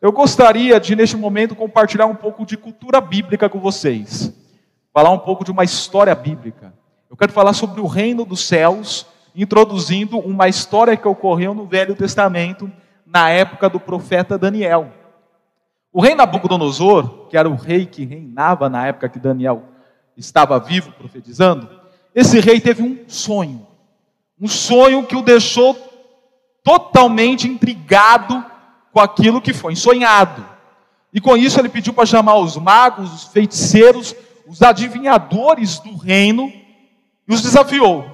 eu gostaria de, neste momento, compartilhar um pouco de cultura bíblica com vocês. Falar um pouco de uma história bíblica. Eu quero falar sobre o reino dos céus, introduzindo uma história que ocorreu no Velho Testamento, na época do profeta Daniel. O rei Nabucodonosor, que era o rei que reinava na época que Daniel estava vivo profetizando, esse rei teve um sonho. Um sonho que o deixou totalmente intrigado com aquilo que foi sonhado. E com isso ele pediu para chamar os magos, os feiticeiros, os adivinhadores do reino e os desafiou.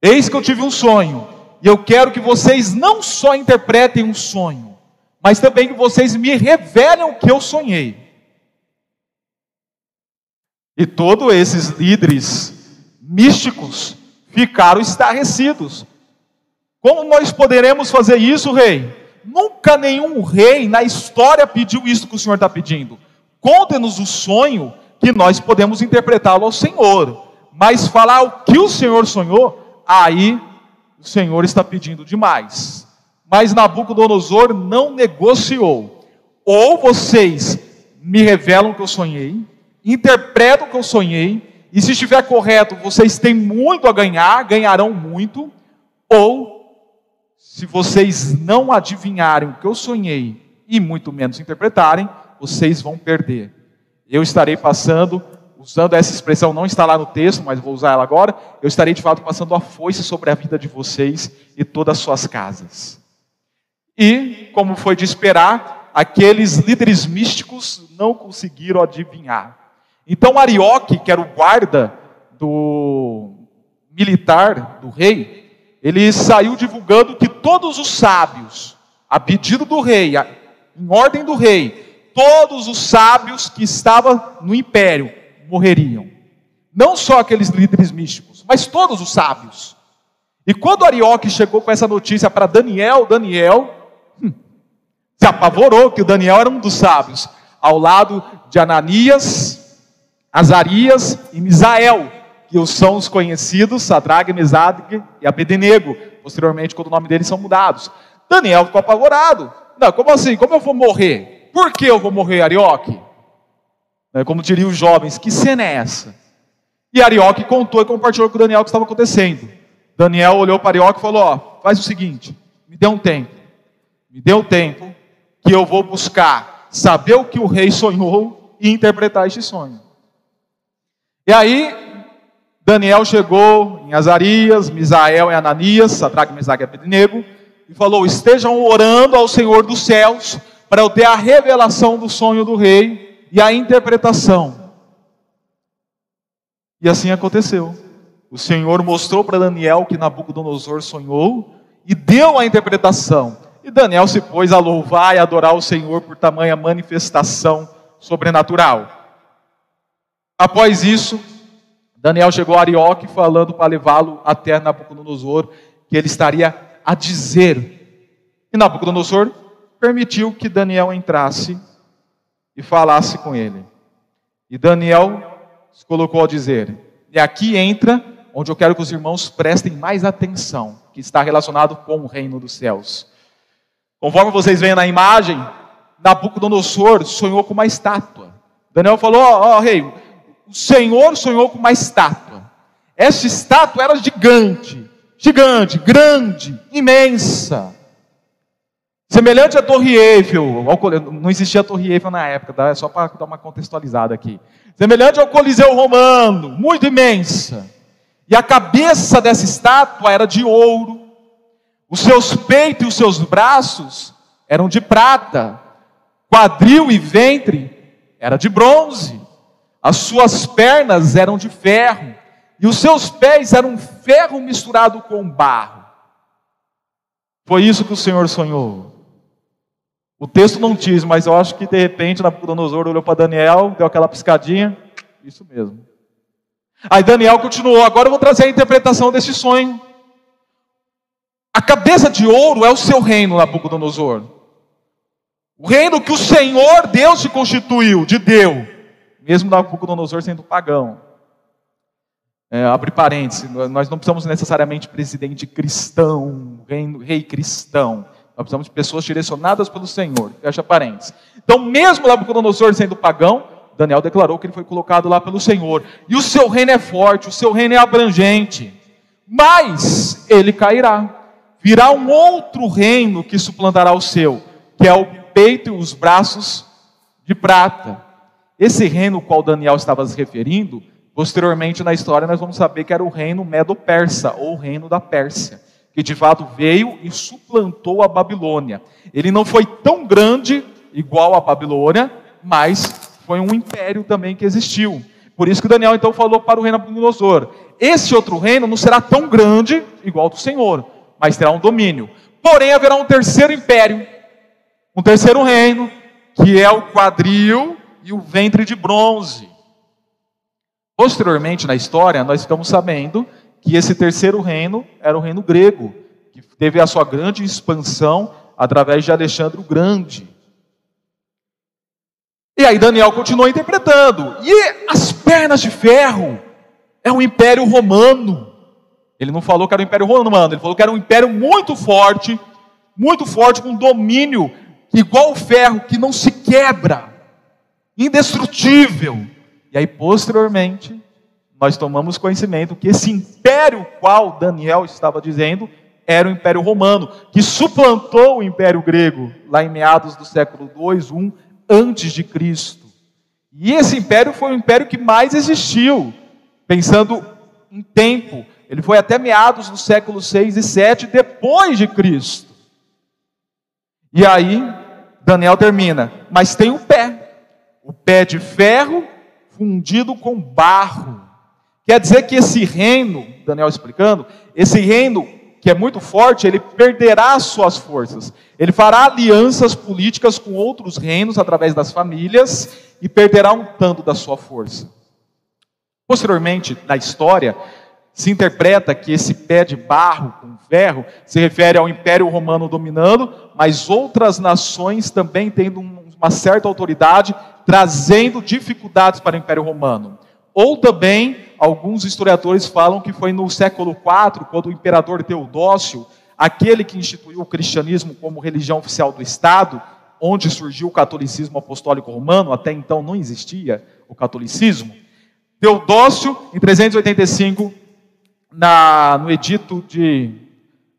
Eis que eu tive um sonho, e eu quero que vocês não só interpretem um sonho, mas também que vocês me revelem o que eu sonhei. E todos esses líderes místicos ficaram estarrecidos. Como nós poderemos fazer isso, rei? Nunca nenhum rei na história pediu isso que o Senhor está pedindo. Conte-nos o sonho que nós podemos interpretá-lo ao Senhor. Mas falar o que o Senhor sonhou, aí o Senhor está pedindo demais. Mas Nabucodonosor não negociou. Ou vocês me revelam o que eu sonhei, interpretam o que eu sonhei, e se estiver correto, vocês têm muito a ganhar, ganharão muito, ou se vocês não adivinharem o que eu sonhei e muito menos interpretarem, vocês vão perder. Eu estarei passando, usando essa expressão, não está lá no texto, mas vou usar ela agora. Eu estarei de fato passando a foice sobre a vida de vocês e todas as suas casas. E, como foi de esperar, aqueles líderes místicos não conseguiram adivinhar. Então Arioque, que era o guarda do militar do rei, ele saiu divulgando que todos os sábios, a pedido do rei, em ordem do rei, todos os sábios que estavam no império morreriam. Não só aqueles líderes místicos, mas todos os sábios. E quando Arioque chegou com essa notícia para Daniel, Daniel hum, se apavorou que o Daniel era um dos sábios, ao lado de Ananias, Azarias e Misael, que são os conhecidos Sadrag, Mesad e Abednego, posteriormente quando o nome deles são mudados. Daniel ficou apavorado. Não, como assim? Como eu vou morrer? Por que eu vou morrer, Arioque? Né, como diriam os jovens, que cena é essa? E Arioque contou e compartilhou com Daniel o que estava acontecendo. Daniel olhou para Arioque e falou: Ó, faz o seguinte, me dê um tempo, me dê um tempo, que eu vou buscar saber o que o rei sonhou e interpretar este sonho. E aí, Daniel chegou em Azarias, Misael e Ananias, Sadraque, Mesaque e Abednego, e falou: Estejam orando ao Senhor dos céus, para eu ter a revelação do sonho do rei e a interpretação. E assim aconteceu. O Senhor mostrou para Daniel que Nabucodonosor sonhou e deu a interpretação. E Daniel se pôs a louvar e adorar o Senhor por tamanha manifestação sobrenatural. Após isso, Daniel chegou a Arioque falando para levá-lo até Nabucodonosor, que ele estaria a dizer. E Nabucodonosor permitiu que Daniel entrasse e falasse com ele. E Daniel se colocou a dizer: E aqui entra onde eu quero que os irmãos prestem mais atenção, que está relacionado com o reino dos céus. Conforme vocês veem na imagem, Nabucodonosor sonhou com uma estátua. Daniel falou: Ó oh, oh, rei, o Senhor sonhou com uma estátua. Essa estátua era gigante, gigante, grande, imensa. Semelhante à Torre Eiffel, não existia a Torre Eiffel na época, tá? é só para dar uma contextualizada aqui. Semelhante ao Coliseu Romano, muito imensa. E a cabeça dessa estátua era de ouro, os seus peitos e os seus braços eram de prata, quadril e ventre era de bronze. As suas pernas eram de ferro, e os seus pés eram ferro misturado com barro. Foi isso que o Senhor sonhou. O texto não diz, mas eu acho que de repente Nabucodonosor olhou para Daniel, deu aquela piscadinha. Isso mesmo. Aí Daniel continuou: agora eu vou trazer a interpretação desse sonho. A cabeça de ouro é o seu reino, Nabucodonosor. O reino que o Senhor Deus se constituiu, de Deus mesmo Nabucodonosor sendo pagão. É, abre parênteses, nós não precisamos necessariamente presidente cristão, rei, rei cristão. Nós precisamos de pessoas direcionadas pelo Senhor. Fecha parênteses. Então, mesmo Nabucodonosor sendo pagão, Daniel declarou que ele foi colocado lá pelo Senhor. E o seu reino é forte, o seu reino é abrangente. Mas ele cairá. Virá um outro reino que suplantará o seu, que é o peito e os braços de prata. Esse reino ao qual Daniel estava se referindo, posteriormente na história nós vamos saber que era o reino medo-persa, ou o reino da Pérsia que de fato veio e suplantou a Babilônia. Ele não foi tão grande igual a Babilônia, mas foi um império também que existiu. Por isso que Daniel então falou para o reino Nabucodonosor: esse outro reino não será tão grande igual ao do Senhor, mas terá um domínio. Porém haverá um terceiro império, um terceiro reino, que é o quadril e o ventre de bronze. Posteriormente na história, nós ficamos sabendo que esse terceiro reino era o reino grego, que teve a sua grande expansão através de Alexandre o Grande. E aí Daniel continuou interpretando. E as pernas de ferro é o Império Romano. Ele não falou que era o Império Romano, ele falou que era um império muito forte, muito forte, com domínio igual o ferro, que não se quebra, indestrutível. E aí, posteriormente, nós tomamos conhecimento que esse império qual Daniel estava dizendo era o Império Romano, que suplantou o Império Grego lá em meados do século 2, 1 antes de Cristo. E esse império foi o império que mais existiu, pensando em tempo. Ele foi até meados do século 6 e 7 depois de Cristo. E aí Daniel termina, mas tem o pé, o pé de ferro fundido com barro. Quer dizer que esse reino, Daniel explicando, esse reino que é muito forte, ele perderá suas forças. Ele fará alianças políticas com outros reinos através das famílias e perderá um tanto da sua força. Posteriormente, na história, se interpreta que esse pé de barro com ferro se refere ao Império Romano dominando, mas outras nações também tendo uma certa autoridade, trazendo dificuldades para o Império Romano. Ou também, alguns historiadores falam que foi no século IV, quando o imperador Teodócio, aquele que instituiu o cristianismo como religião oficial do Estado, onde surgiu o catolicismo apostólico romano, até então não existia o catolicismo. Teodócio, em 385, na, no edito de.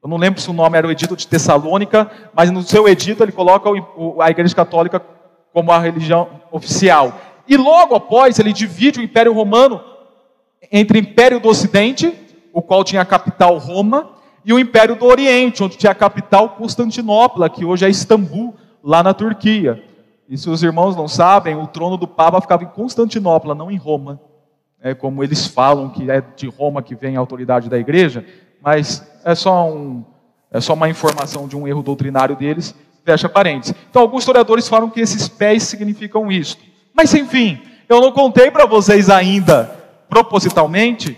Eu não lembro se o nome era o edito de Tessalônica, mas no seu edito ele coloca a Igreja Católica como a religião oficial. E logo após, ele divide o Império Romano entre o Império do Ocidente, o qual tinha a capital Roma, e o Império do Oriente, onde tinha a capital Constantinopla, que hoje é Istambul, lá na Turquia. E se os irmãos não sabem, o trono do Papa ficava em Constantinopla, não em Roma. É como eles falam que é de Roma que vem a autoridade da igreja, mas é só, um, é só uma informação de um erro doutrinário deles, fecha parênteses. Então, alguns historiadores falam que esses pés significam isto. Mas enfim, eu não contei para vocês ainda, propositalmente,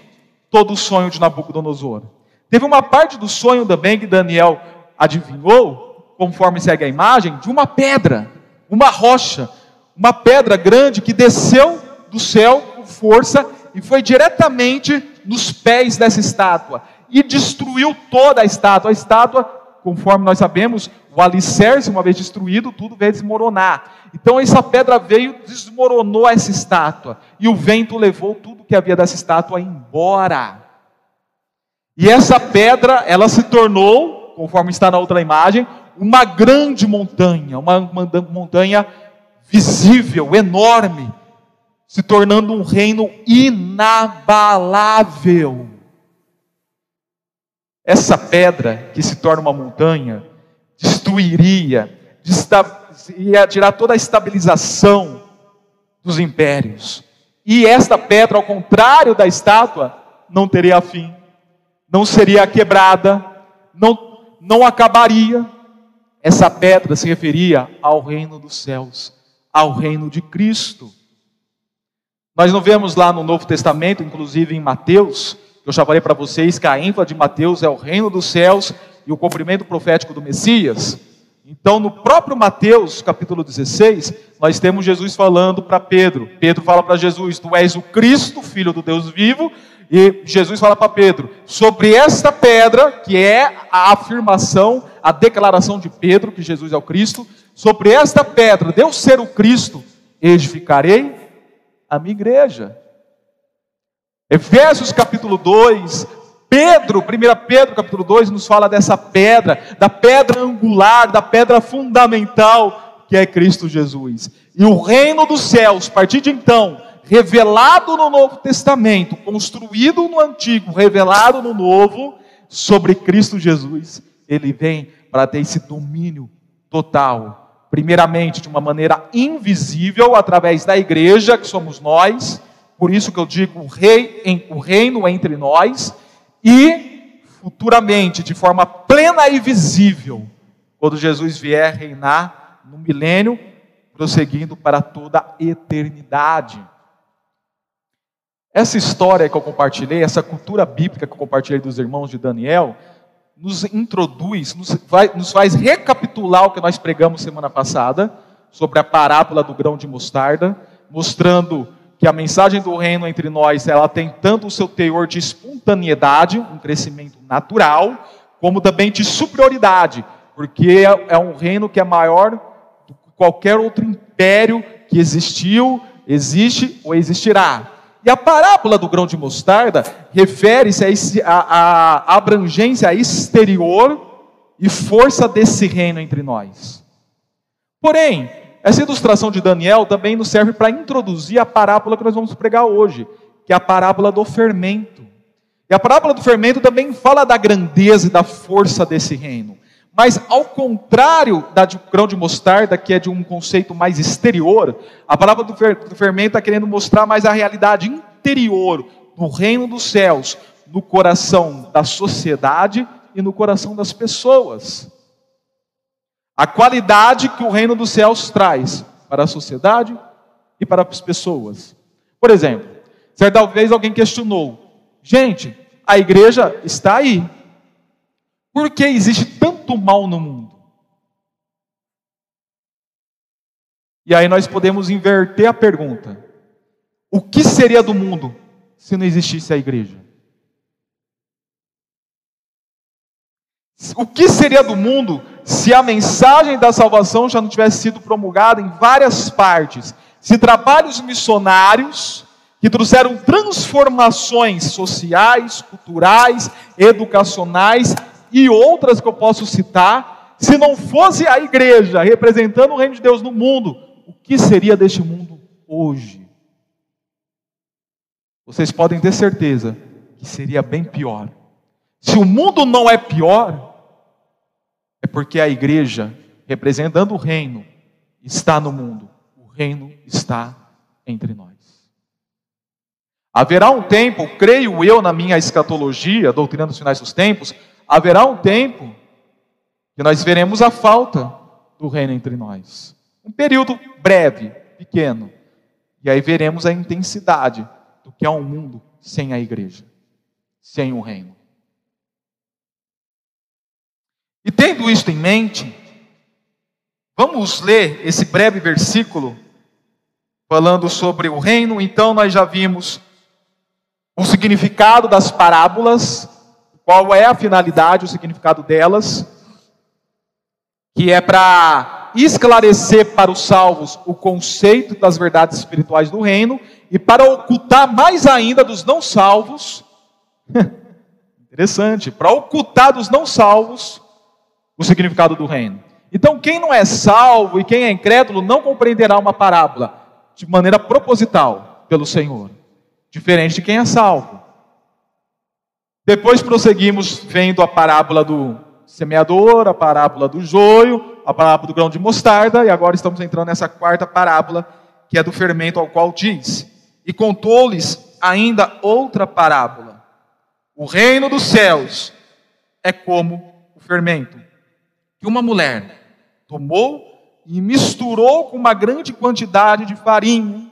todo o sonho de Nabucodonosor. Teve uma parte do sonho também que Daniel adivinhou, conforme segue a imagem, de uma pedra, uma rocha, uma pedra grande que desceu do céu com força e foi diretamente nos pés dessa estátua e destruiu toda a estátua. A estátua, conforme nós sabemos, o alicerce, uma vez destruído, tudo veio desmoronar. Então essa pedra veio, desmoronou essa estátua, e o vento levou tudo que havia dessa estátua embora. E essa pedra, ela se tornou, conforme está na outra imagem, uma grande montanha, uma montanha visível, enorme, se tornando um reino inabalável. Essa pedra que se torna uma montanha, destruiria, ia tirar toda a estabilização dos impérios. E esta pedra, ao contrário da estátua, não teria fim, não seria quebrada, não, não acabaria. Essa pedra se referia ao reino dos céus, ao reino de Cristo. Nós não vemos lá no Novo Testamento, inclusive em Mateus, eu já falei para vocês que a ênfase de Mateus é o reino dos céus e o cumprimento profético do Messias. Então, no próprio Mateus, capítulo 16, nós temos Jesus falando para Pedro. Pedro fala para Jesus: Tu és o Cristo, filho do Deus vivo. E Jesus fala para Pedro: Sobre esta pedra, que é a afirmação, à declaração de Pedro, que Jesus é o Cristo, sobre esta pedra, Deus ser o Cristo, edificarei a minha igreja. Efésios capítulo 2, Pedro, 1 Pedro capítulo 2, nos fala dessa pedra, da pedra angular, da pedra fundamental, que é Cristo Jesus. E o reino dos céus, a partir de então, revelado no Novo Testamento, construído no Antigo, revelado no Novo, sobre Cristo Jesus, ele vem para ter esse domínio total. Primeiramente, de uma maneira invisível, através da igreja, que somos nós, por isso que eu digo o, rei, o reino entre nós, e futuramente, de forma plena e visível, quando Jesus vier reinar no milênio, prosseguindo para toda a eternidade. Essa história que eu compartilhei, essa cultura bíblica que eu compartilhei dos irmãos de Daniel, nos introduz, nos, vai, nos faz recapitular o que nós pregamos semana passada, sobre a parábola do grão de mostarda, mostrando que a mensagem do reino entre nós, ela tem tanto o seu teor de espontaneidade, um crescimento natural, como também de superioridade, porque é, é um reino que é maior do que qualquer outro império que existiu, existe ou existirá. E a parábola do grão de mostarda refere-se à abrangência exterior e força desse reino entre nós. Porém, essa ilustração de Daniel também nos serve para introduzir a parábola que nós vamos pregar hoje, que é a parábola do fermento. E a parábola do fermento também fala da grandeza e da força desse reino. Mas, ao contrário da de grão de mostarda, que é de um conceito mais exterior, a palavra do, fer, do fermento está querendo mostrar mais a realidade interior do reino dos céus, no coração da sociedade e no coração das pessoas. A qualidade que o reino dos céus traz para a sociedade e para as pessoas. Por exemplo, certa vez alguém questionou: gente, a igreja está aí, por que existe tanto mal no mundo? E aí nós podemos inverter a pergunta: o que seria do mundo se não existisse a igreja? O que seria do mundo se a mensagem da salvação já não tivesse sido promulgada em várias partes? Se trabalhos missionários que trouxeram transformações sociais, culturais, educacionais e outras que eu posso citar, se não fosse a igreja representando o reino de Deus no mundo, o que seria deste mundo hoje? Vocês podem ter certeza que seria bem pior. Se o mundo não é pior, é porque a igreja, representando o reino, está no mundo. O reino está entre nós. Haverá um tempo, creio eu na minha escatologia, doutrina dos finais dos tempos, haverá um tempo que nós veremos a falta do reino entre nós. Um período breve, pequeno. E aí veremos a intensidade do que é um mundo sem a igreja, sem o reino. E tendo isto em mente, vamos ler esse breve versículo falando sobre o reino. Então, nós já vimos o significado das parábolas, qual é a finalidade, o significado delas, que é para esclarecer para os salvos o conceito das verdades espirituais do reino e para ocultar mais ainda dos não salvos, interessante, para ocultar dos não salvos o significado do reino. Então, quem não é salvo e quem é incrédulo não compreenderá uma parábola de maneira proposital pelo Senhor, diferente de quem é salvo. Depois prosseguimos vendo a parábola do semeador, a parábola do joio, a parábola do grão de mostarda, e agora estamos entrando nessa quarta parábola, que é do fermento, ao qual diz: E contou-lhes ainda outra parábola. O reino dos céus é como o fermento, que uma mulher tomou e misturou com uma grande quantidade de farinha,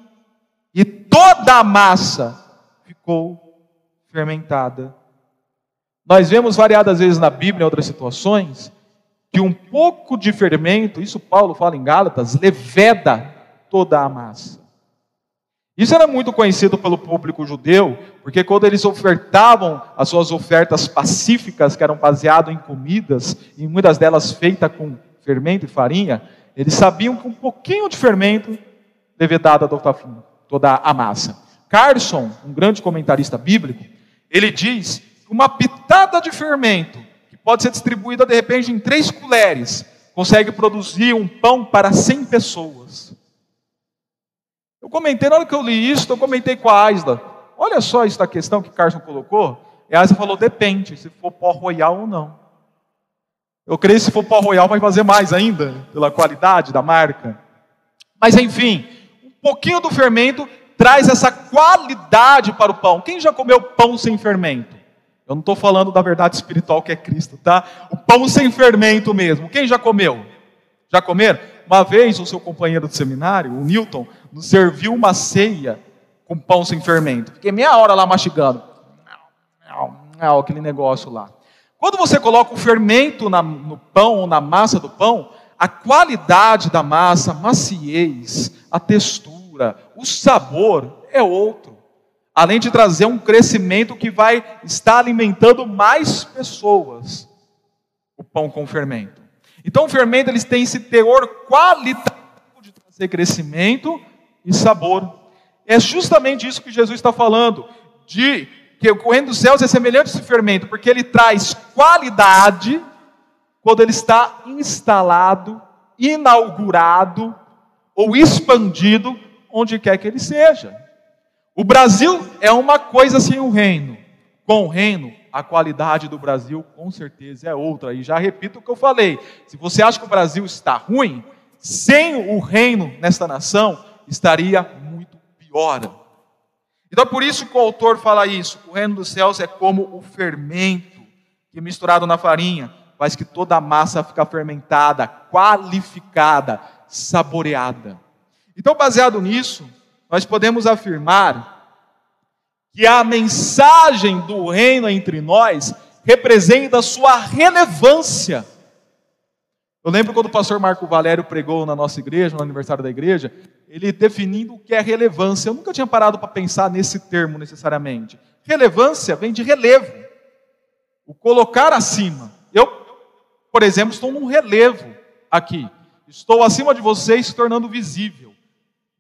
e toda a massa ficou fermentada nós vemos variadas vezes na Bíblia, em outras situações, que um pouco de fermento, isso Paulo fala em Gálatas, leveda toda a massa. Isso era muito conhecido pelo público judeu, porque quando eles ofertavam as suas ofertas pacíficas, que eram baseadas em comidas, e muitas delas feitas com fermento e farinha, eles sabiam que um pouquinho de fermento devia dar toda a massa. Carson, um grande comentarista bíblico, ele diz que uma pitada de fermento, que pode ser distribuída de repente em três colheres, consegue produzir um pão para 100 pessoas. Eu comentei, na hora que eu li isso, eu comentei com a Aisla. Olha só esta questão que Carson colocou. E a Aisla falou: depende, se for pó royal ou não. Eu creio que se for pó royal vai fazer mais ainda, pela qualidade da marca. Mas enfim, um pouquinho do fermento traz essa qualidade para o pão. Quem já comeu pão sem fermento? Eu não estou falando da verdade espiritual que é Cristo, tá? O pão sem fermento mesmo. Quem já comeu? Já comeram? Uma vez o seu companheiro de seminário, o Newton, nos serviu uma ceia com pão sem fermento. Fiquei meia hora lá mastigando. Aquele negócio lá. Quando você coloca o fermento na, no pão ou na massa do pão, a qualidade da massa, a maciez, a textura, o sabor é outro. Além de trazer um crescimento que vai estar alimentando mais pessoas. O pão com fermento. Então o fermento eles têm esse teor qualitativo de trazer crescimento e sabor. É justamente isso que Jesus está falando, de que o reino dos céus é semelhante a esse fermento, porque ele traz qualidade quando ele está instalado, inaugurado ou expandido onde quer que ele seja. O Brasil é uma coisa sem o reino. Com o reino, a qualidade do Brasil com certeza é outra. E já repito o que eu falei: se você acha que o Brasil está ruim, sem o reino nesta nação, estaria muito pior. Então, por isso que o autor fala isso: o reino dos céus é como o fermento que misturado na farinha faz que toda a massa fica fermentada, qualificada, saboreada. Então, baseado nisso, nós podemos afirmar que a mensagem do reino entre nós representa a sua relevância. Eu lembro quando o pastor Marco Valério pregou na nossa igreja, no aniversário da igreja, ele definindo o que é relevância. Eu nunca tinha parado para pensar nesse termo necessariamente. Relevância vem de relevo, o colocar acima. Eu, por exemplo, estou num relevo aqui. Estou acima de vocês se tornando visível.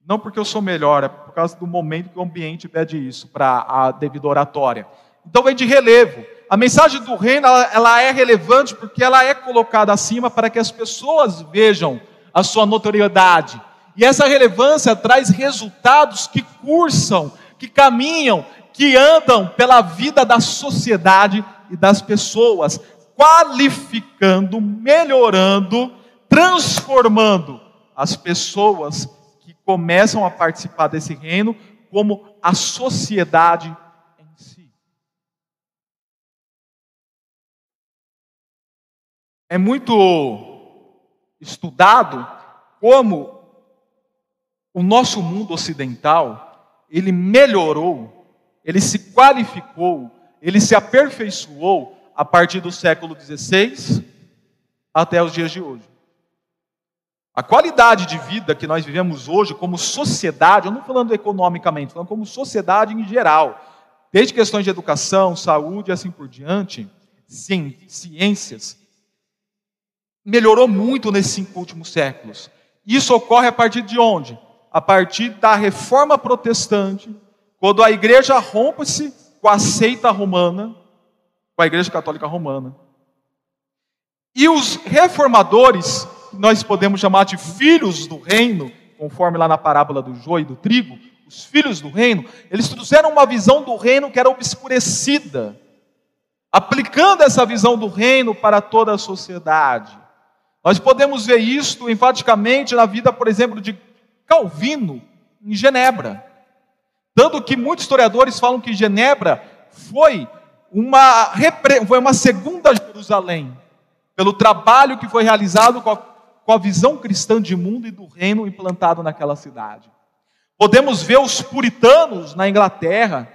Não porque eu sou melhor, é por causa do momento que o ambiente pede isso para a devida oratória. Então vem de relevo. A mensagem do reino ela, ela é relevante porque ela é colocada acima para que as pessoas vejam a sua notoriedade. E essa relevância traz resultados que cursam, que caminham, que andam pela vida da sociedade e das pessoas, qualificando, melhorando, transformando as pessoas começam a participar desse reino como a sociedade É muito estudado como o nosso mundo ocidental, ele melhorou, ele se qualificou, ele se aperfeiçoou a partir do século XVI até os dias de hoje. A qualidade de vida que nós vivemos hoje como sociedade, eu não falando economicamente, falando como sociedade em geral, desde questões de educação, saúde e assim por diante, ciências, melhorou muito nesses cinco últimos séculos. Isso ocorre a partir de onde? A partir da reforma protestante, quando a igreja rompe-se com a seita romana, com a igreja católica romana. E os reformadores nós podemos chamar de filhos do reino, conforme lá na parábola do joio e do trigo, os filhos do reino, eles trouxeram uma visão do reino que era obscurecida, aplicando essa visão do reino para toda a sociedade. Nós podemos ver isto enfaticamente na vida, por exemplo, de Calvino, em Genebra. Tanto que muitos historiadores falam que Genebra foi uma, foi uma segunda Jerusalém, pelo trabalho que foi realizado com a com a visão cristã de mundo e do reino implantado naquela cidade. Podemos ver os puritanos na Inglaterra,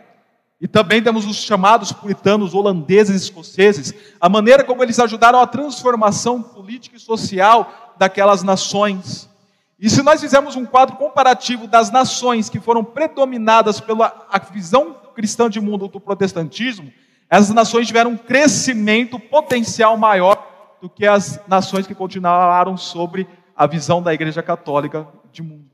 e também temos os chamados puritanos holandeses e escoceses, a maneira como eles ajudaram a transformação política e social daquelas nações. E se nós fizermos um quadro comparativo das nações que foram predominadas pela visão cristã de mundo do protestantismo, essas nações tiveram um crescimento potencial maior do que as nações que continuaram sobre a visão da Igreja Católica de mundo.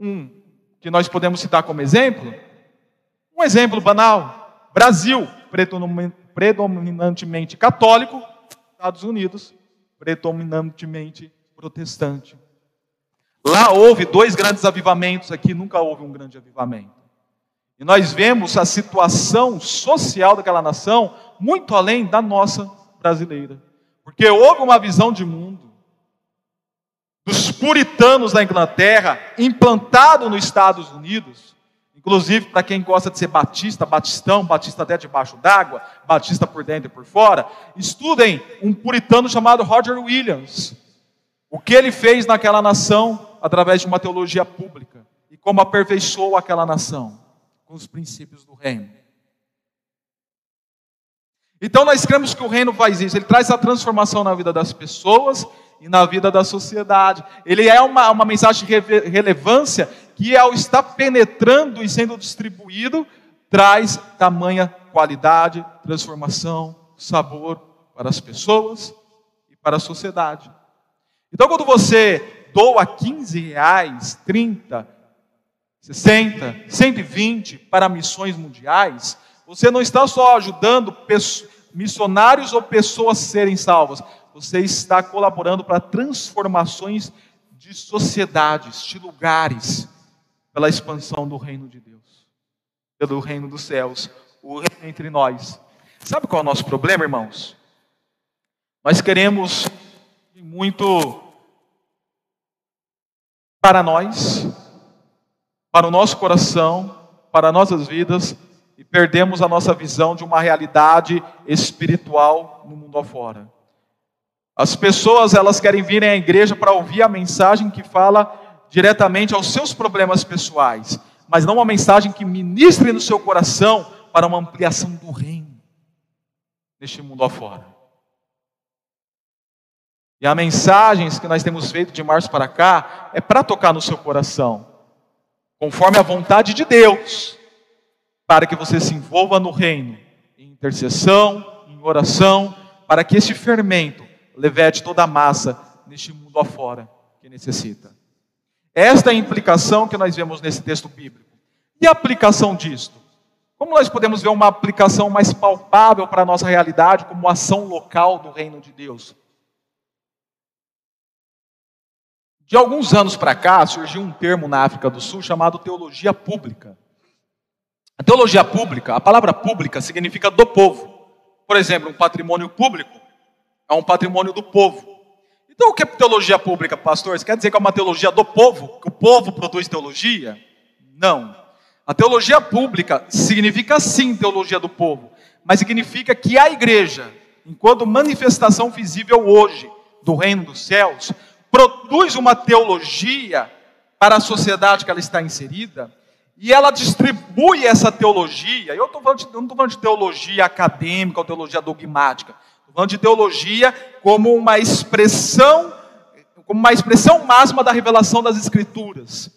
Um que nós podemos citar como exemplo, um exemplo banal: Brasil, predominantemente católico, Estados Unidos, predominantemente protestante. Lá houve dois grandes avivamentos, aqui nunca houve um grande avivamento. E nós vemos a situação social daquela nação muito além da nossa brasileira. Porque houve uma visão de mundo dos puritanos da Inglaterra implantado nos Estados Unidos, inclusive para quem gosta de ser batista, batistão, batista até debaixo d'água, batista por dentro e por fora, estudem um puritano chamado Roger Williams. O que ele fez naquela nação através de uma teologia pública e como aperfeiçoou aquela nação com os princípios do reino. Então nós cremos que o reino faz isso, ele traz a transformação na vida das pessoas e na vida da sociedade. Ele é uma, uma mensagem de relevância que, ao estar penetrando e sendo distribuído, traz tamanha qualidade, transformação, sabor para as pessoas e para a sociedade. Então, quando você doa 15 reais, 30, 60, 120 para missões mundiais, você não está só ajudando missionários ou pessoas a serem salvas, você está colaborando para transformações de sociedades, de lugares, pela expansão do reino de Deus, pelo reino dos céus, o reino entre nós. Sabe qual é o nosso problema, irmãos? Nós queremos muito para nós, para o nosso coração, para nossas vidas e perdemos a nossa visão de uma realidade espiritual no mundo afora. As pessoas, elas querem vir à igreja para ouvir a mensagem que fala diretamente aos seus problemas pessoais, mas não uma mensagem que ministre no seu coração para uma ampliação do reino neste mundo afora. E as mensagens que nós temos feito de março para cá é para tocar no seu coração, conforme a vontade de Deus, para que você se envolva no reino, em intercessão, em oração, para que esse fermento levete toda a massa neste mundo afora que necessita. Esta é a implicação que nós vemos nesse texto bíblico. E a aplicação disto? Como nós podemos ver uma aplicação mais palpável para a nossa realidade, como ação local do reino de Deus? De alguns anos para cá, surgiu um termo na África do Sul chamado teologia pública. A teologia pública, a palavra pública significa do povo. Por exemplo, um patrimônio público é um patrimônio do povo. Então, o que é teologia pública, pastor? Isso quer dizer que é uma teologia do povo? Que o povo produz teologia? Não. A teologia pública significa sim teologia do povo, mas significa que a igreja, enquanto manifestação visível hoje do reino dos céus, produz uma teologia para a sociedade que ela está inserida, e ela distribui essa teologia. Eu não estou falando de teologia acadêmica ou teologia dogmática falando de teologia como uma expressão, como uma expressão máxima da revelação das Escrituras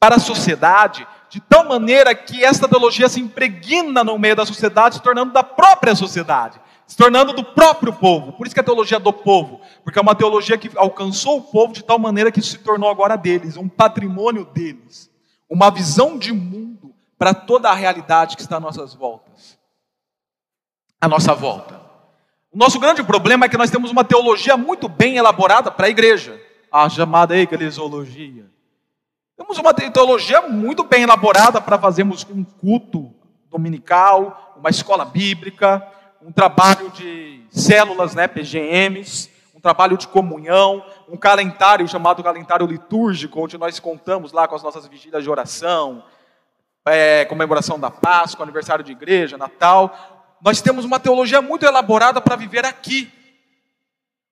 para a sociedade, de tal maneira que esta teologia se impregna no meio da sociedade, se tornando da própria sociedade, se tornando do próprio povo. Por isso que é a teologia do povo, porque é uma teologia que alcançou o povo de tal maneira que se tornou agora deles, um patrimônio deles, uma visão de mundo para toda a realidade que está às nossas voltas. À nossa volta. O nosso grande problema é que nós temos uma teologia muito bem elaborada para a igreja, a chamada eclesiologia. Temos uma teologia muito bem elaborada para fazermos um culto dominical, uma escola bíblica, um trabalho de células, né, PGMs, um trabalho de comunhão, um calendário chamado calendário litúrgico, onde nós contamos lá com as nossas vigílias de oração, é, comemoração da Páscoa, aniversário de igreja, Natal nós temos uma teologia muito elaborada para viver aqui.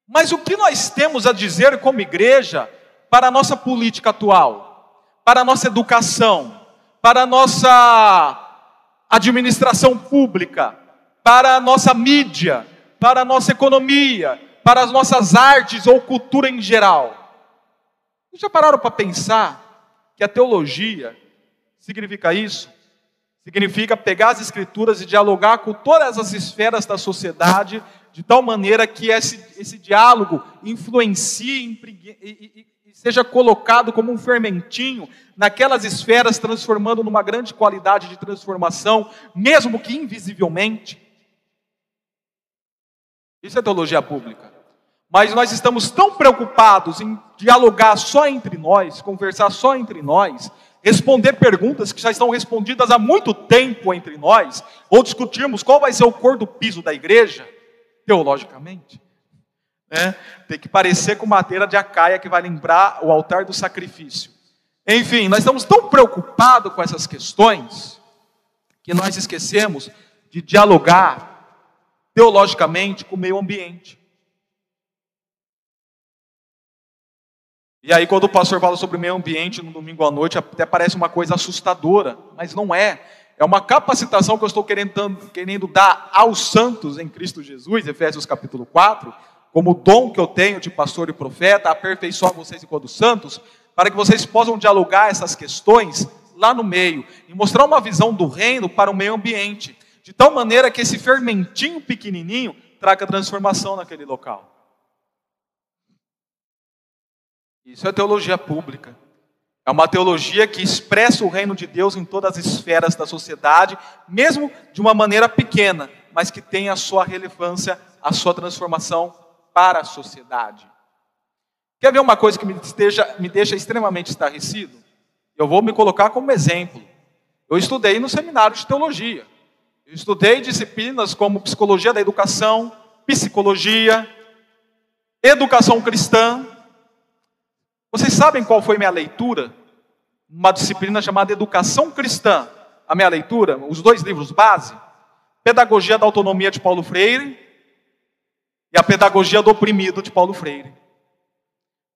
Mas o que nós temos a dizer como igreja para a nossa política atual, para a nossa educação, para a nossa administração pública, para a nossa mídia, para a nossa economia, para as nossas artes ou cultura em geral. Já pararam para pensar que a teologia significa isso? Significa pegar as escrituras e dialogar com todas as esferas da sociedade, de tal maneira que esse, esse diálogo influencie e, e, e seja colocado como um fermentinho naquelas esferas, transformando numa grande qualidade de transformação, mesmo que invisivelmente. Isso é teologia pública. Mas nós estamos tão preocupados em dialogar só entre nós, conversar só entre nós, responder perguntas que já estão respondidas há muito tempo entre nós, ou discutirmos qual vai ser o cor do piso da igreja, teologicamente. Né? Tem que parecer com madeira de acaia que vai lembrar o altar do sacrifício. Enfim, nós estamos tão preocupados com essas questões que nós esquecemos de dialogar teologicamente com o meio ambiente. E aí, quando o pastor fala sobre meio ambiente no domingo à noite, até parece uma coisa assustadora, mas não é. É uma capacitação que eu estou querendo, querendo dar aos santos em Cristo Jesus, Efésios capítulo 4, como dom que eu tenho de pastor e profeta, aperfeiçoar vocês enquanto santos, para que vocês possam dialogar essas questões lá no meio e mostrar uma visão do reino para o meio ambiente, de tal maneira que esse fermentinho pequenininho traga transformação naquele local. Isso é teologia pública. É uma teologia que expressa o reino de Deus em todas as esferas da sociedade, mesmo de uma maneira pequena, mas que tem a sua relevância, a sua transformação para a sociedade. Quer ver uma coisa que me, esteja, me deixa extremamente estarrecido? Eu vou me colocar como exemplo. Eu estudei no seminário de teologia. Eu estudei disciplinas como psicologia da educação, psicologia, educação cristã, vocês sabem qual foi minha leitura? Uma disciplina chamada Educação Cristã. A minha leitura, os dois livros base, Pedagogia da Autonomia de Paulo Freire e a Pedagogia do Oprimido de Paulo Freire.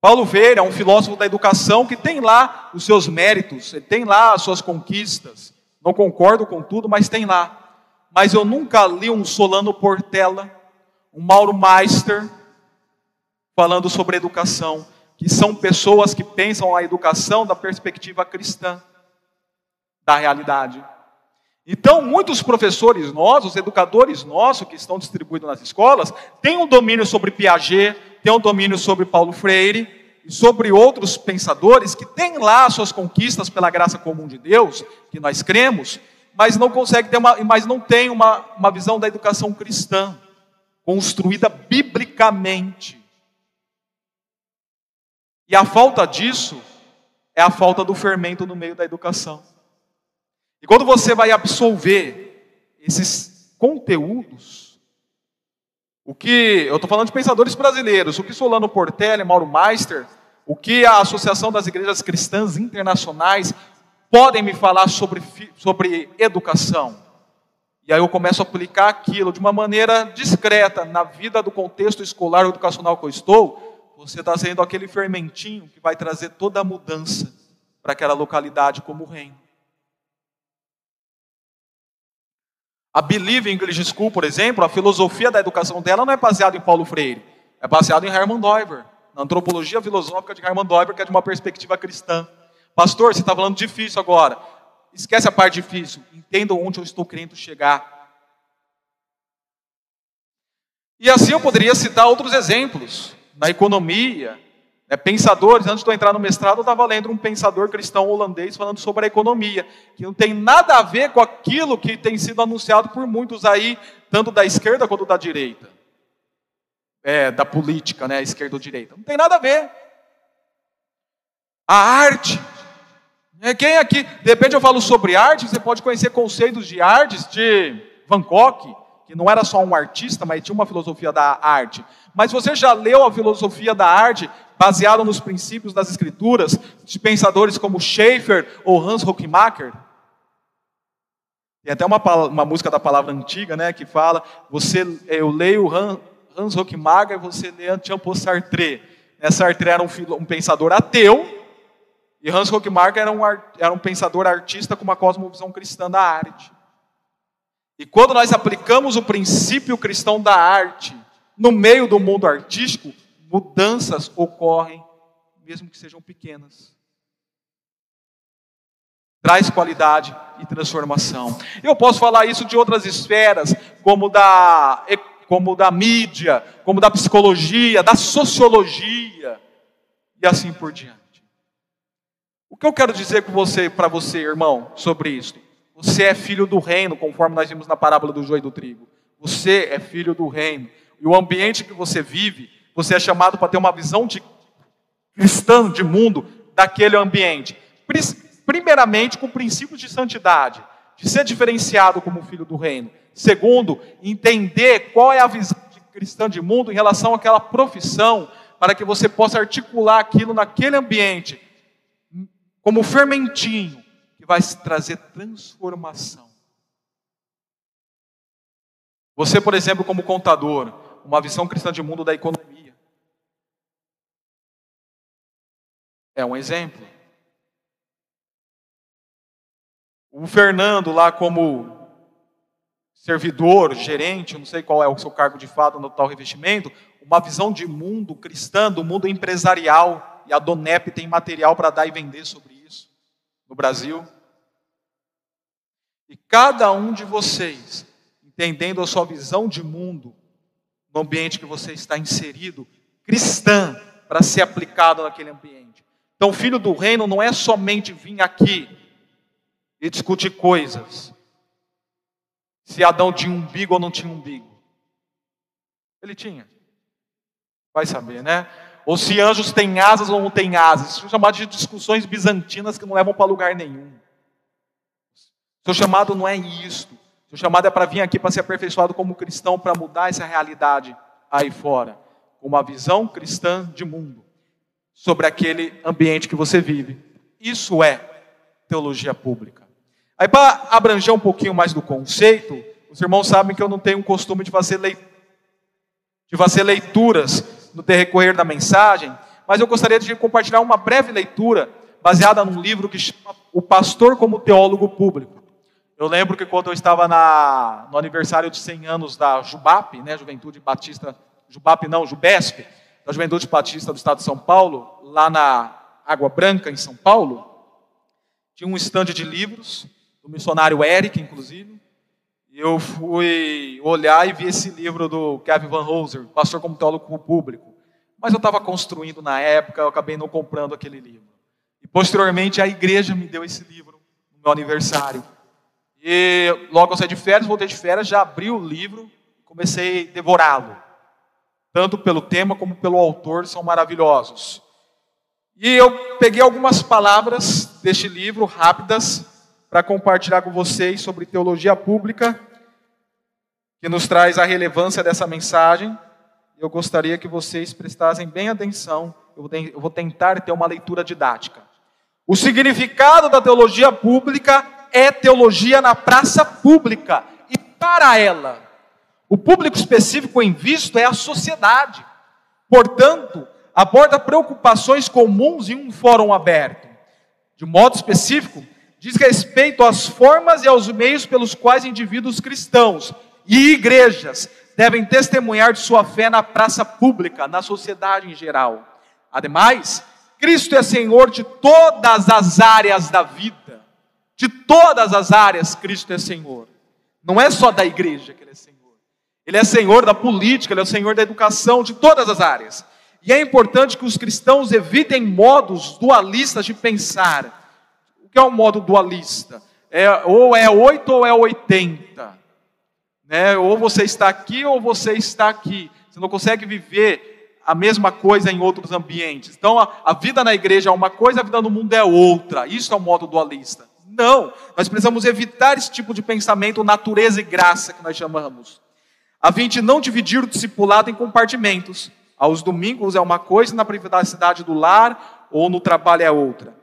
Paulo Freire é um filósofo da educação que tem lá os seus méritos, ele tem lá as suas conquistas. Não concordo com tudo, mas tem lá. Mas eu nunca li um Solano Portela, um Mauro Meister falando sobre educação que são pessoas que pensam a educação da perspectiva cristã da realidade. Então, muitos professores nossos, educadores nossos que estão distribuídos nas escolas, têm um domínio sobre Piaget, têm um domínio sobre Paulo Freire e sobre outros pensadores que têm lá suas conquistas pela graça comum de Deus, que nós cremos, mas não conseguem ter uma, mas não tem uma, uma visão da educação cristã construída biblicamente. E a falta disso é a falta do fermento no meio da educação. E quando você vai absolver esses conteúdos, o que eu estou falando de pensadores brasileiros, o que Solano Portela Mauro Meister, o que a Associação das Igrejas Cristãs Internacionais podem me falar sobre, sobre educação. E aí eu começo a aplicar aquilo de uma maneira discreta na vida do contexto escolar educacional que eu estou, você está sendo aquele fermentinho que vai trazer toda a mudança para aquela localidade como reino. A Believe English School, por exemplo, a filosofia da educação dela não é baseada em Paulo Freire, é baseada em Hermann Doiver, na antropologia filosófica de Hermann Doiver, que é de uma perspectiva cristã. Pastor, você está falando difícil agora. Esquece a parte difícil. Entenda onde eu estou querendo chegar. E assim eu poderia citar outros exemplos na economia. Né, pensadores, antes de eu entrar no mestrado, eu estava lendo um pensador cristão holandês falando sobre a economia, que não tem nada a ver com aquilo que tem sido anunciado por muitos aí, tanto da esquerda quanto da direita. É, da política, né, esquerda ou direita. Não tem nada a ver. A arte. É, quem aqui, de repente eu falo sobre arte, você pode conhecer conceitos de artes de Van Gogh, que não era só um artista, mas tinha uma filosofia da arte. Mas você já leu a filosofia da arte baseada nos princípios das escrituras de pensadores como Schaeffer ou Hans Hockmacher? Tem até uma, uma música da palavra antiga, né, que fala: você, eu leio Hans, Hans Hockmacher e você lê Jean-Paul Sartre. Né, Sartre era um, um, pensador ateu e Hans Hockmacher era um, era um pensador artista com uma cosmovisão cristã da arte. E quando nós aplicamos o princípio cristão da arte No meio do mundo artístico, mudanças ocorrem, mesmo que sejam pequenas. Traz qualidade e transformação. Eu posso falar isso de outras esferas, como da, como da mídia, como da psicologia, da sociologia e assim por diante. O que eu quero dizer com você, para você, irmão, sobre isso? Você é filho do reino, conforme nós vimos na parábola do joio e do trigo. Você é filho do reino. E o ambiente que você vive, você é chamado para ter uma visão de cristã, de mundo, daquele ambiente. Primeiramente, com princípios de santidade, de ser diferenciado como filho do reino. Segundo, entender qual é a visão de cristã de mundo em relação àquela profissão, para que você possa articular aquilo naquele ambiente, como fermentinho, que vai trazer transformação. Você, por exemplo, como contador, uma visão cristã de mundo da economia. É um exemplo. O Fernando, lá como servidor, gerente, não sei qual é o seu cargo de fato no tal revestimento, uma visão de mundo cristã, do mundo empresarial, e a Donep tem material para dar e vender sobre isso no Brasil. E cada um de vocês, entendendo a sua visão de mundo, no ambiente que você está inserido, cristã, para ser aplicado naquele ambiente. Então, filho do reino não é somente vir aqui e discutir coisas. Se Adão tinha umbigo ou não tinha umbigo. Ele tinha. Vai saber, né? Ou se anjos têm asas ou não têm asas. Isso é chamado de discussões bizantinas que não levam para lugar nenhum. Seu chamado não é isto. Seu chamado é para vir aqui para ser aperfeiçoado como cristão, para mudar essa realidade aí fora. Com uma visão cristã de mundo. Sobre aquele ambiente que você vive. Isso é teologia pública. Aí, para abranger um pouquinho mais do conceito, os irmãos sabem que eu não tenho o costume de fazer, leit de fazer leituras no decorrer da mensagem, mas eu gostaria de compartilhar uma breve leitura baseada num livro que chama O Pastor como Teólogo Público. Eu lembro que quando eu estava na, no aniversário de 100 anos da Jubap, né, Juventude Batista, Jubap não, Jubesp, da Juventude Batista do Estado de São Paulo, lá na Água Branca, em São Paulo, tinha um estande de livros, do missionário Eric, inclusive. E eu fui olhar e vi esse livro do Kevin Van Hooser, Pastor como Teólogo Público. Mas eu estava construindo na época, eu acabei não comprando aquele livro. E posteriormente a igreja me deu esse livro no meu aniversário. E logo eu saí de férias, voltei de férias, já abri o livro comecei a devorá-lo. Tanto pelo tema como pelo autor, são maravilhosos. E eu peguei algumas palavras deste livro, rápidas, para compartilhar com vocês sobre teologia pública, que nos traz a relevância dessa mensagem. Eu gostaria que vocês prestassem bem atenção. Eu vou tentar ter uma leitura didática. O significado da teologia pública é teologia na praça pública e para ela. O público específico em visto é a sociedade. Portanto, aborda preocupações comuns em um fórum aberto. De modo específico, diz respeito às formas e aos meios pelos quais indivíduos cristãos e igrejas devem testemunhar de sua fé na praça pública, na sociedade em geral. Ademais, Cristo é Senhor de todas as áreas da vida. De todas as áreas, Cristo é Senhor. Não é só da igreja que Ele é Senhor. Ele é Senhor da política, Ele é o Senhor da educação, de todas as áreas. E é importante que os cristãos evitem modos dualistas de pensar que é o modo dualista? É, ou é 8 ou é 80. Né? Ou você está aqui ou você está aqui. Você não consegue viver a mesma coisa em outros ambientes. Então, a, a vida na igreja é uma coisa, a vida no mundo é outra. Isso é o modo dualista. Não, nós precisamos evitar esse tipo de pensamento, natureza e graça que nós chamamos. A de não dividir o discipulado em compartimentos. Aos domingos é uma coisa, na privacidade do lar ou no trabalho é outra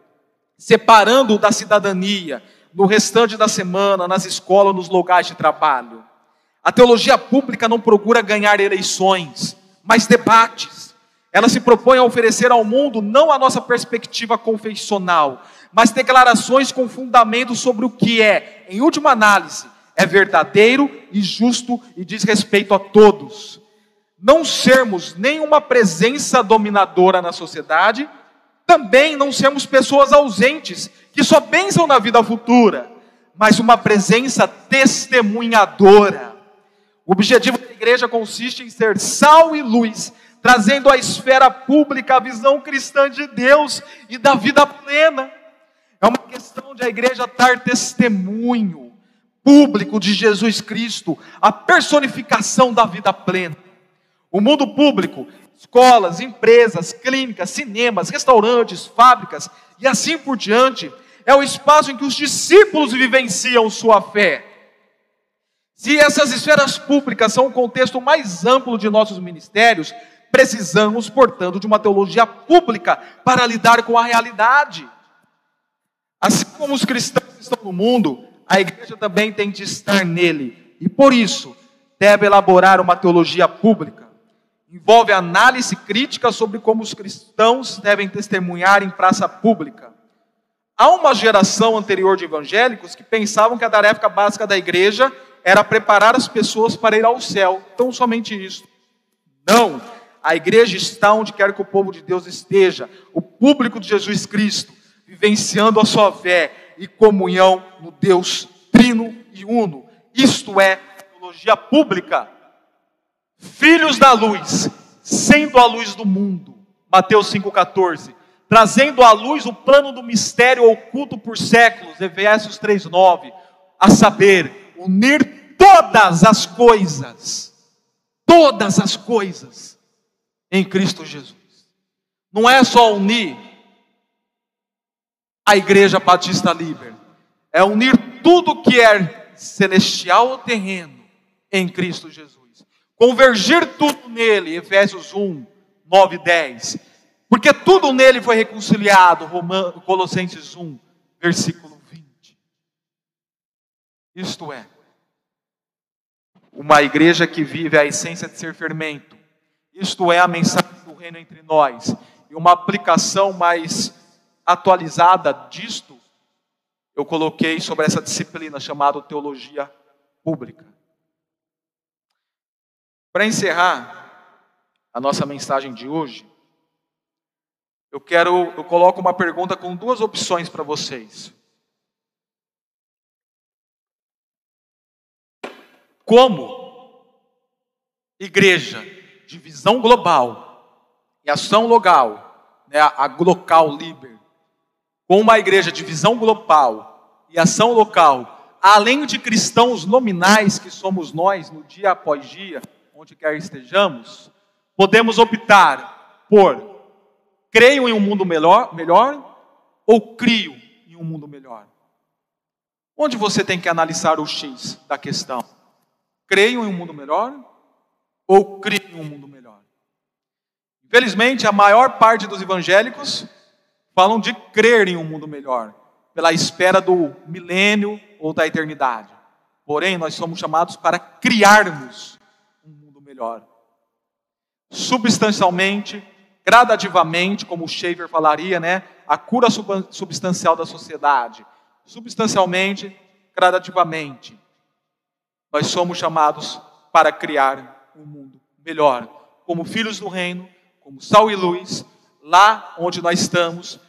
separando-o da cidadania, no restante da semana, nas escolas, nos lugares de trabalho. A teologia pública não procura ganhar eleições, mas debates. Ela se propõe a oferecer ao mundo não a nossa perspectiva confessional, mas declarações com fundamento sobre o que é, em última análise, é verdadeiro e justo e diz respeito a todos. não sermos nenhuma presença dominadora na sociedade, também não sermos pessoas ausentes, que só pensam na vida futura, mas uma presença testemunhadora. O objetivo da igreja consiste em ser sal e luz, trazendo à esfera pública a visão cristã de Deus e da vida plena. É uma questão de a igreja dar testemunho público de Jesus Cristo, a personificação da vida plena. O mundo público, escolas, empresas, clínicas, cinemas, restaurantes, fábricas e assim por diante, é o espaço em que os discípulos vivenciam sua fé. Se essas esferas públicas são o contexto mais amplo de nossos ministérios, precisamos, portanto, de uma teologia pública para lidar com a realidade. Assim como os cristãos estão no mundo, a igreja também tem de estar nele. E por isso, deve elaborar uma teologia pública. Envolve análise crítica sobre como os cristãos devem testemunhar em praça pública. Há uma geração anterior de evangélicos que pensavam que a tarefa básica da igreja era preparar as pessoas para ir ao céu. Então, somente isso. Não. A igreja está onde quer que o povo de Deus esteja. O público de Jesus Cristo vivenciando a sua fé e comunhão no Deus trino e uno. Isto é teologia pública. Filhos da luz, sendo a luz do mundo. Mateus 5,14. Trazendo à luz o plano do mistério oculto por séculos. Efésios 3,9. A saber, unir todas as coisas. Todas as coisas em Cristo Jesus. Não é só unir a Igreja Batista Liber. É unir tudo que é celestial ou terreno em Cristo Jesus. Convergir tudo nele, Efésios 1, 9 e 10. Porque tudo nele foi reconciliado, Romanos, Colossenses 1, versículo 20. Isto é, uma igreja que vive a essência de ser fermento. Isto é a mensagem do reino entre nós. E uma aplicação mais atualizada disto, eu coloquei sobre essa disciplina chamada Teologia Pública. Para encerrar a nossa mensagem de hoje, eu quero, eu coloco uma pergunta com duas opções para vocês. Como igreja de visão global e ação local, né, a local liber, com uma igreja de visão global e ação local, além de cristãos nominais que somos nós no dia após dia, onde quer estejamos, podemos optar por creio em um mundo melhor, melhor ou crio em um mundo melhor? Onde você tem que analisar o X da questão? Creio em um mundo melhor ou crio em um mundo melhor? Infelizmente, a maior parte dos evangélicos falam de crer em um mundo melhor, pela espera do milênio ou da eternidade. Porém, nós somos chamados para criarmos um mundo melhor. Substancialmente, gradativamente, como o Shaver falaria, né? A cura substancial da sociedade. Substancialmente, gradativamente. Nós somos chamados para criar um mundo melhor, como filhos do reino, como sal e luz, lá onde nós estamos,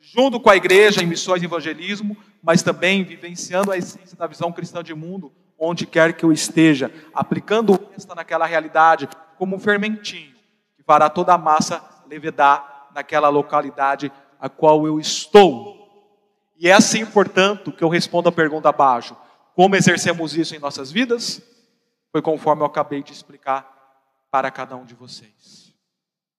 junto com a igreja em missões e evangelismo, mas também vivenciando a essência da visão cristã de mundo, onde quer que eu esteja, aplicando esta naquela realidade como um fermentinho que fará toda a massa levedar naquela localidade a qual eu estou. E é assim, portanto, que eu respondo a pergunta abaixo: como exercemos isso em nossas vidas? Foi conforme eu acabei de explicar para cada um de vocês.